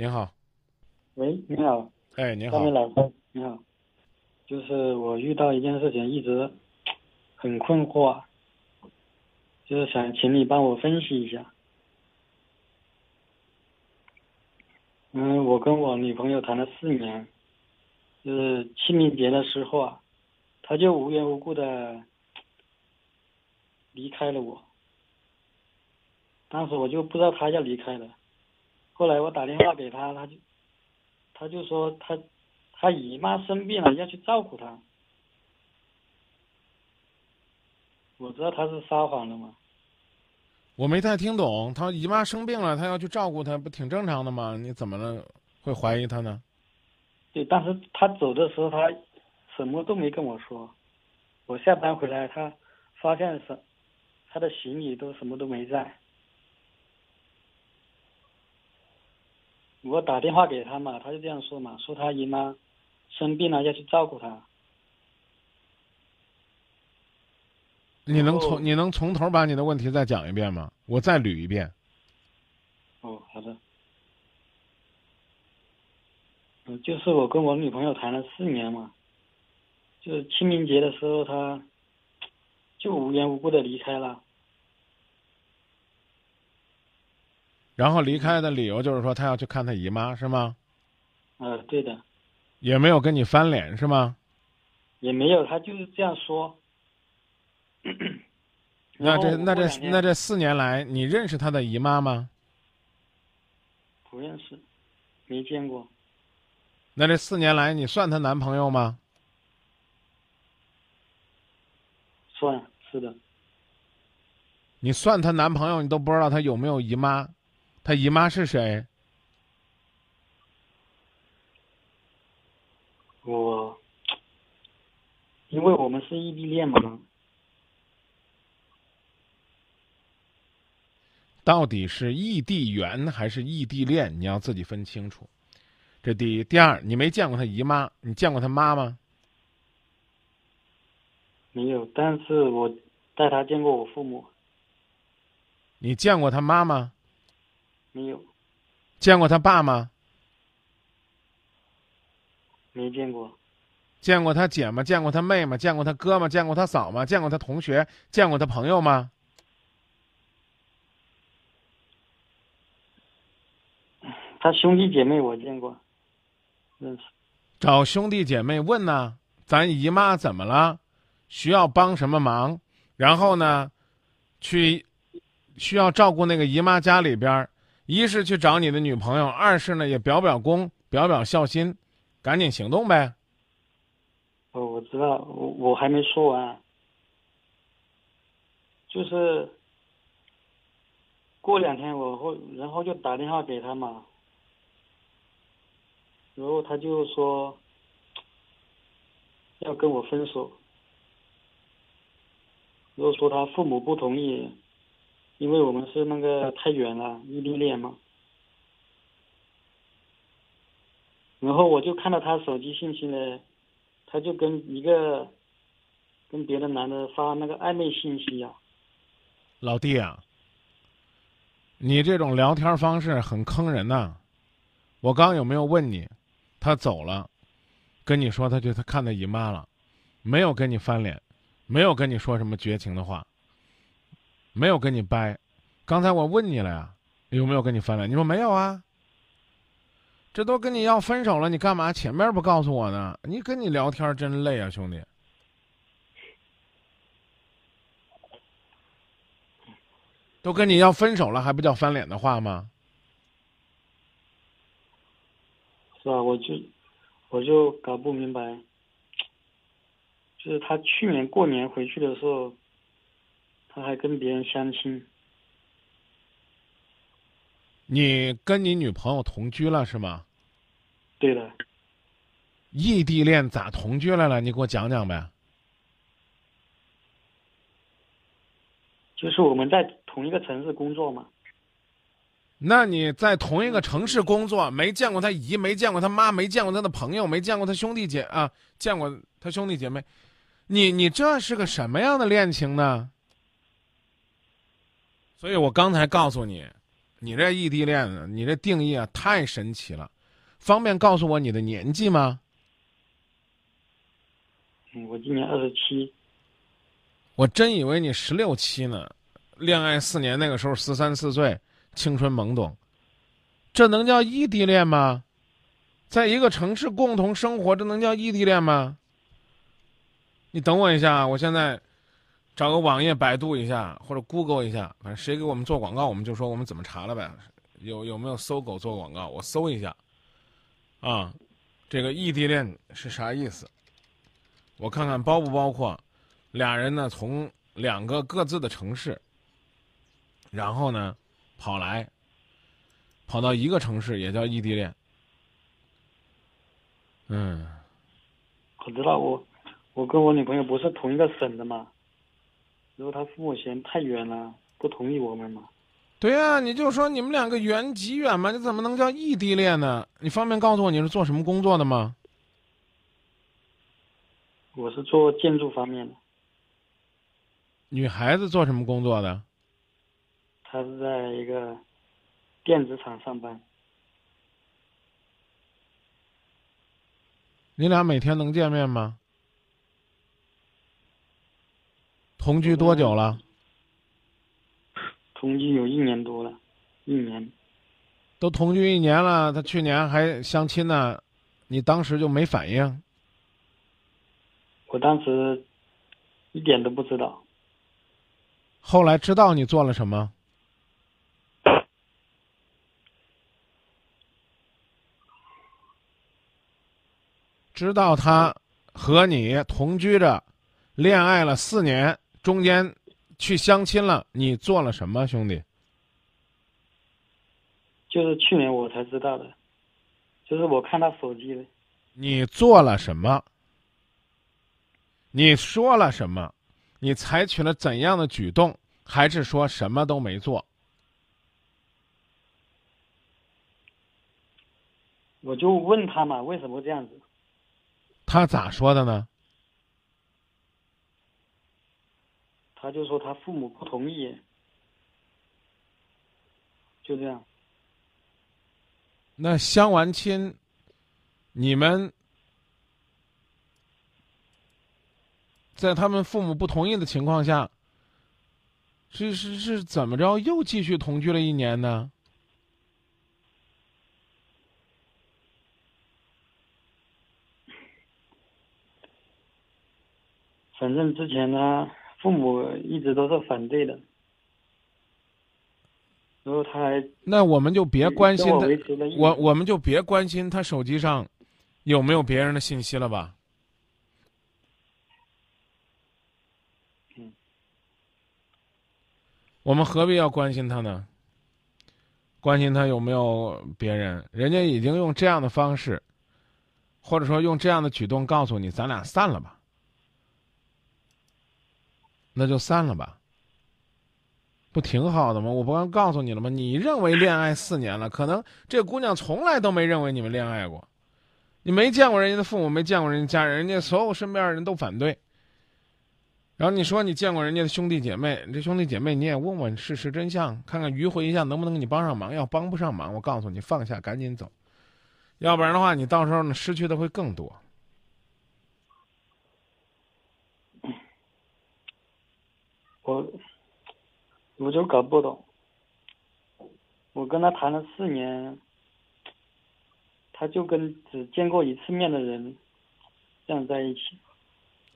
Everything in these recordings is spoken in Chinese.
您好，喂，你好，哎，您好。张，明老师，你好，就是我遇到一件事情，一直很困惑啊，就是想请你帮我分析一下。嗯，我跟我女朋友谈了四年，就是清明节的时候啊，她就无缘无故的离开了我。当时我就不知道她要离开了，后来我打电话给他，他就他就说他他姨妈生病了，要去照顾她。我知道他是撒谎的嘛，我没太听懂，他姨妈生病了，他要去照顾她，不挺正常的吗？你怎么了？会怀疑他呢？对，当时他走的时候他什么都没跟我说。我下班回来，他发现什他的行李都什么都没在。我打电话给他嘛，他就这样说嘛，说他姨妈生病了要去照顾他。你能哦从你能从头把你的问题再讲一遍吗？我再捋一遍。哦，好的。嗯，就是我跟我女朋友谈了四年嘛，就是清明节的时候，她就无缘无故的离开了。然后离开的理由就是说他要去看他姨妈，是吗？呃，对的，也没有跟你翻脸，是吗？也没有，他就是这样说。那这那这那这这四年来，你认识他的姨妈吗？不认识，没见过，那这四年来，你算她男朋友吗？算是的，你算她男朋友，你都不知道她有没有姨妈，她姨妈是谁？我，因为我们是异地恋嘛，到底是异地缘还是异地恋？你要自己分清楚。这第一，第二，你没见过他姨妈，你见过他妈吗？没有，但是我带他见过我父母，你见过他妈吗？没有，见过他爸吗？没见过，见过他姐吗？见过他妹吗？见过他哥吗？见过他嫂吗？见过他同学？见过他朋友吗？他兄弟姐妹我见过，认识。找兄弟姐妹问呢，咱姨妈怎么了？需要帮什么忙？然后呢，去需要照顾那个姨妈家里边儿，一是去找你的女朋友，二是呢也表表功，表表孝心，赶紧行动呗。哦，我知道，我我还没说完，就是过两天我会，然后就打电话给他嘛，然后他就说要跟我分手，然后说他父母不同意，因为我们是那个太远了，异地恋嘛。然后我就看到他手机信息呢，他就跟一个跟别的男的发那个暧昧信息呀、老弟啊，你这种聊天方式很坑人呐、我刚有没有问你，他走了，跟你说他去他看他姨妈了，没有跟你翻脸，没有跟你说什么绝情的话，没有跟你掰。刚才我问你了呀，有没有跟你翻脸？你说没有啊。这都跟你要分手了，你干嘛前面不告诉我呢？你跟你聊天真累啊，兄弟。都跟你要分手了，还不叫翻脸的话吗？是吧？我就我就搞不明白，就是他去年过年回去的时候，他还跟别人相亲，你跟你女朋友同居了是吗？对的，异地恋咋同居来了？你给我讲讲呗。就是我们在同一个城市工作嘛。那你在同一个城市工作，没见过他姨，没见过他妈，没见过他的朋友，没见过他兄弟姐啊，见过他兄弟姐妹，你你这是个什么样的恋情呢？所以我刚才告诉你，你这异地恋呢？你这定义啊太神奇了，方便告诉我你的年纪吗？嗯，我今年二十七。我真以为你十六七呢，恋爱四年，那个时候十三四岁，青春懵懂，这能叫异地恋吗？在一个城市共同生活，这能叫异地恋吗？你等我一下，我现在找个网页百度一下，或者 Google 一下，反正谁给我们做广告，我们就说我们怎么查了呗。有有没有搜狗做广告？我搜一下，啊，这个异地恋是啥意思？我看看包不包括俩人呢？从两个各自的城市，然后呢跑来，跑到一个城市也叫异地恋。嗯，我知道，我我跟我女朋友不是同一个省的嘛，然后他父母嫌太远了，不同意我们嘛。对呀、你就说你们两个远极远嘛？你怎么能叫异地恋呢？你方便告诉我你是做什么工作的吗？我是做建筑方面的，女孩子做什么工作的？她是在一个电子厂上班，你俩每天能见面吗？同居多久了？同居有一年多了，一年。都同居一年了，他去年还相亲呢，你当时就没反应？我当时一点都不知道，后来知道你做了什么？知道他和你同居着，恋爱了四年，中间去相亲了，你做了什么，兄弟？就是去年我才知道的，就是我看他手机的，你做了什么？你说了什么？你采取了怎样的举动？还是说什么都没做？我就问他嘛，为什么这样子？他咋说的呢？他就说他父母不同意，就这样。那相完亲，你们在他们父母不同意的情况下，是是是怎么着又继续同居了一年呢？反正之前呢，父母一直都是反对的，然后他还那我们就别关心他我我们就别关心他手机上有没有别人的信息了吧？嗯，我们何必要关心他呢？关心他有没有别人？人家已经用这样的方式，或者说用这样的举动告诉你，咱俩散了吧，那就散了吧，不挺好的吗？我不刚告诉你了吗？你认为恋爱四年了，可能这姑娘从来都没认为你们恋爱过，你没见过人家的父母，没见过人家家人，人家所有身边的人都反对。然后你说你见过人家的兄弟姐妹，这兄弟姐妹你也问问事实真相，看看迂回一下能不能给你帮上忙。要帮不上忙，我告诉你放下，赶紧走，要不然的话，你到时候呢失去的会更多。我我就搞不懂，我跟他谈了四年，他就跟只见过一次面的人这样在一起，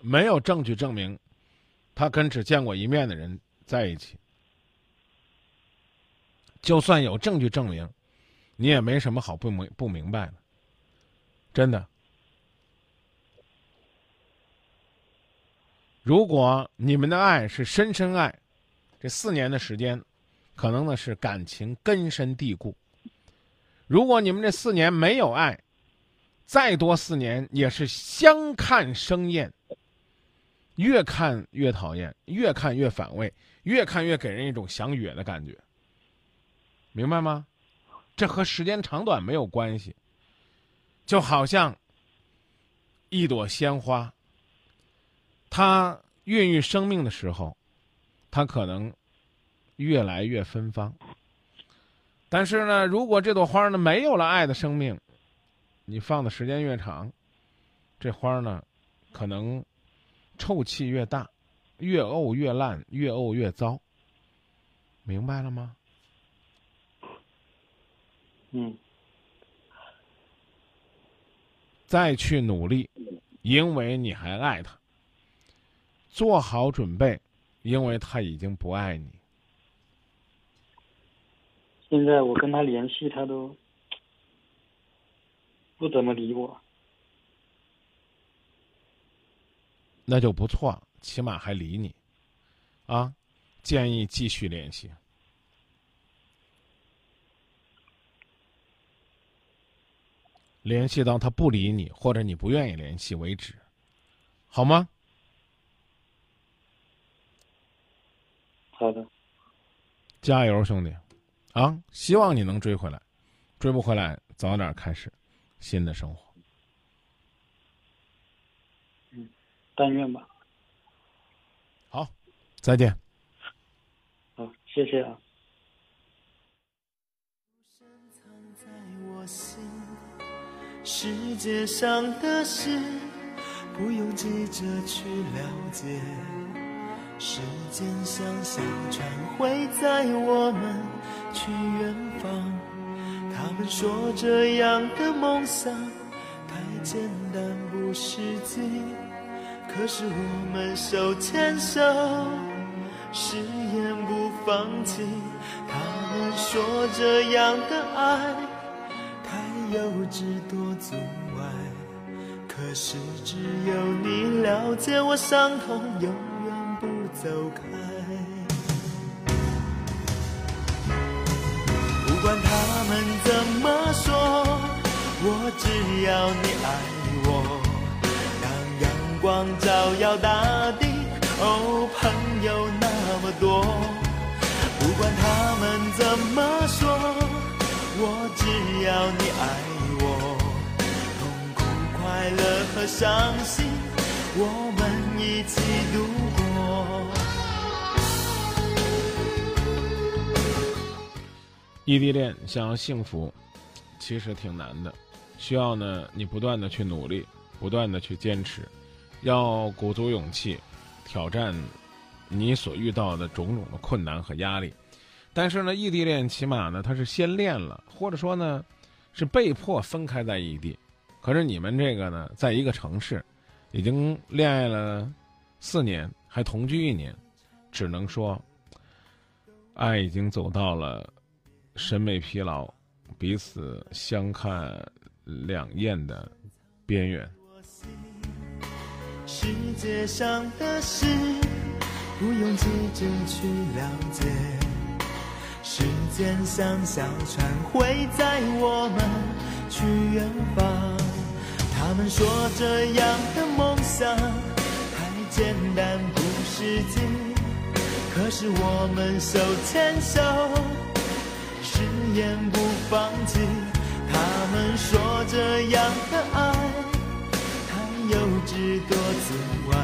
没有证据证明他跟只见过一面的人在一起。就算有证据证明，你也没什么好不明不明白的，真的。如果你们的爱是深深爱，这四年的时间，可能呢是感情根深蒂固。如果你们这四年没有爱，再多四年也是相看生厌，越看越讨厌，越看越反胃，越看越给人一种想哕的感觉，明白吗？这和时间长短没有关系，就好像一朵鲜花，它孕育生命的时候，它可能越来越芬芳，但是呢，如果这朵花呢没有了爱的生命，你放的时间越长，这花呢，可能臭气越大，越沤越烂，越沤越糟。明白了吗？嗯，再去努力，因为你还爱他。做好准备，因为他已经不爱你。现在我跟他联系，他都 不怎么理我。那就不错，起码还理你，啊，建议继续联系。联系到他不理你，或者你不愿意联系为止，好吗？好的，加油，兄弟！啊，希望你能追回来，追不回来，早点开始新的生活。嗯，但愿吧。好，再见。好，谢谢啊。世界上的事，不用急着去了解。时间像小船，会载我们去远方。他们说这样的梦想太简单，不实际。可是我们手牵手，誓言不放弃。他们说这样的爱太幼稚，多阻碍。可是只有你了解我伤痛。有。走开，不管他们怎么说，我只要你爱我。当阳光照耀大地，哦，朋友那么多。不管他们怎么说，我只要你爱我。痛苦、快乐和伤心，我们一起度异地恋想要幸福，其实挺难的，需要呢你不断的去努力，不断的去坚持，要鼓足勇气，挑战你所遇到的种种的困难和压力。但是呢，异地恋起码呢，他是先恋了，或者说呢，是被迫分开在异地。可是你们这个呢，在一个城市，已经恋爱了四年，还同居一年，只能说，爱已经走到了。审美疲劳，彼此相看两厌的边缘。世界上的事，不用急着去了解。时间像小船，会载我们去远方。他们说这样的梦想太简单不实际，可是我们手牵手。言不放弃，他们说这样的爱太幼稚多阻碍，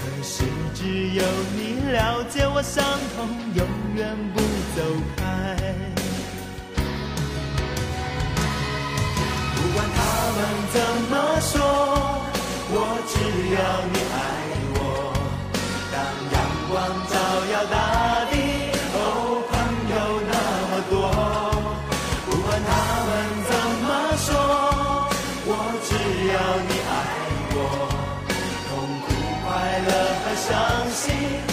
可是只有你了解我伤痛，永远不走开。不管他们怎么说，我只要你爱伤心